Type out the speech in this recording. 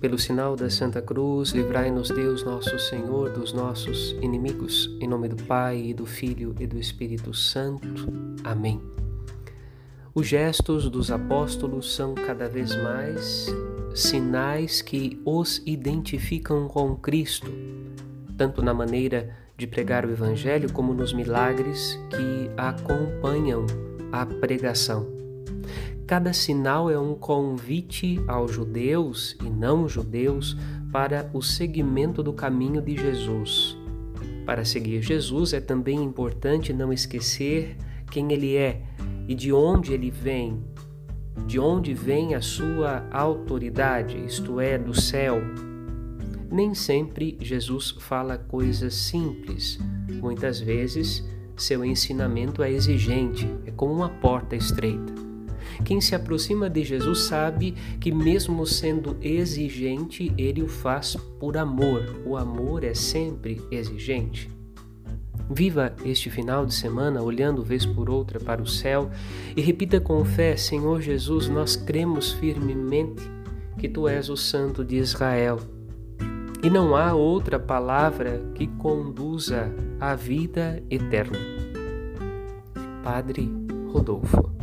Pelo sinal da Santa Cruz, livrai-nos Deus nosso Senhor dos nossos inimigos. Em nome do Pai, e do Filho e do Espírito Santo. Amém. Os gestos dos apóstolos são cada vez mais sinais que os identificam com Cristo, tanto na maneira de pregar o Evangelho como nos milagres que acompanham a pregação. Cada sinal é um convite aos judeus e não judeus para o seguimento do caminho de Jesus. Para seguir Jesus é também importante não esquecer quem ele é e de onde ele vem, de onde vem a sua autoridade, isto é, do céu. Nem sempre Jesus fala coisas simples. Muitas vezes seu ensinamento é exigente, é como uma porta estreita. Quem se aproxima de Jesus sabe que, mesmo sendo exigente, ele o faz por amor. O amor é sempre exigente. Viva este final de semana olhando vez por outra para o céu e repita com fé: Senhor Jesus, nós cremos firmemente que tu és o Santo de Israel. E não há outra palavra que conduza à vida eterna. Padre Rodolfo